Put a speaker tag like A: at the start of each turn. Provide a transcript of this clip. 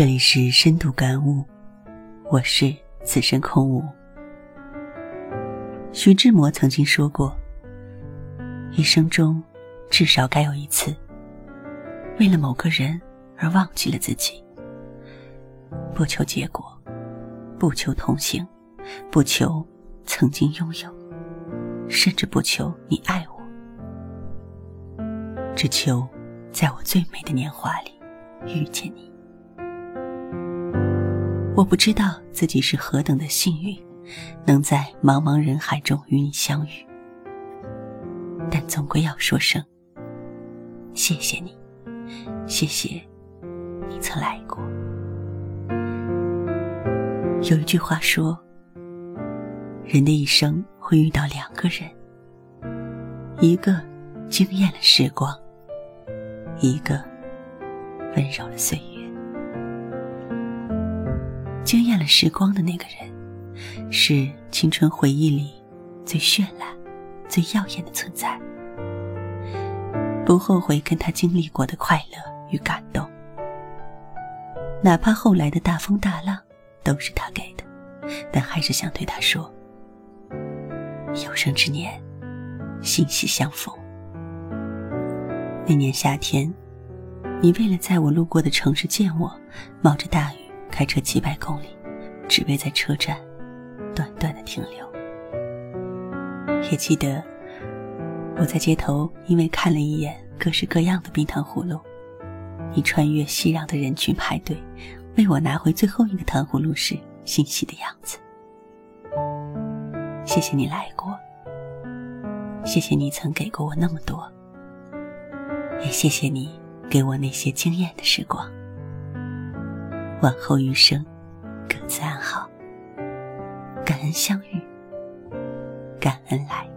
A: 这里是深度感悟，我是此生空无。徐志摩曾经说过：“一生中至少该有一次，为了某个人而忘记了自己，不求结果，不求同行，不求曾经拥有，甚至不求你爱我，只求在我最美的年华里遇见你。”我不知道自己是何等的幸运，能在茫茫人海中与你相遇，但总归要说声谢谢你，谢谢你曾来过。有一句话说，人的一生会遇到两个人，一个惊艳了时光，一个温柔了岁月。惊艳了时光的那个人，是青春回忆里最绚烂、最耀眼的存在。不后悔跟他经历过的快乐与感动，哪怕后来的大风大浪都是他给的，但还是想对他说：有生之年，心息相逢。那年夏天，你为了在我路过的城市见我，冒着大雨。开车几百公里，只为在车站短短的停留。也记得我在街头，因为看了一眼各式各样的冰糖葫芦，你穿越熙攘的人群排队，为我拿回最后一个糖葫芦时欣喜的样子。谢谢你来过，谢谢你曾给过我那么多，也谢谢你给我那些惊艳的时光。往后余生，各自安好。感恩相遇，感恩来。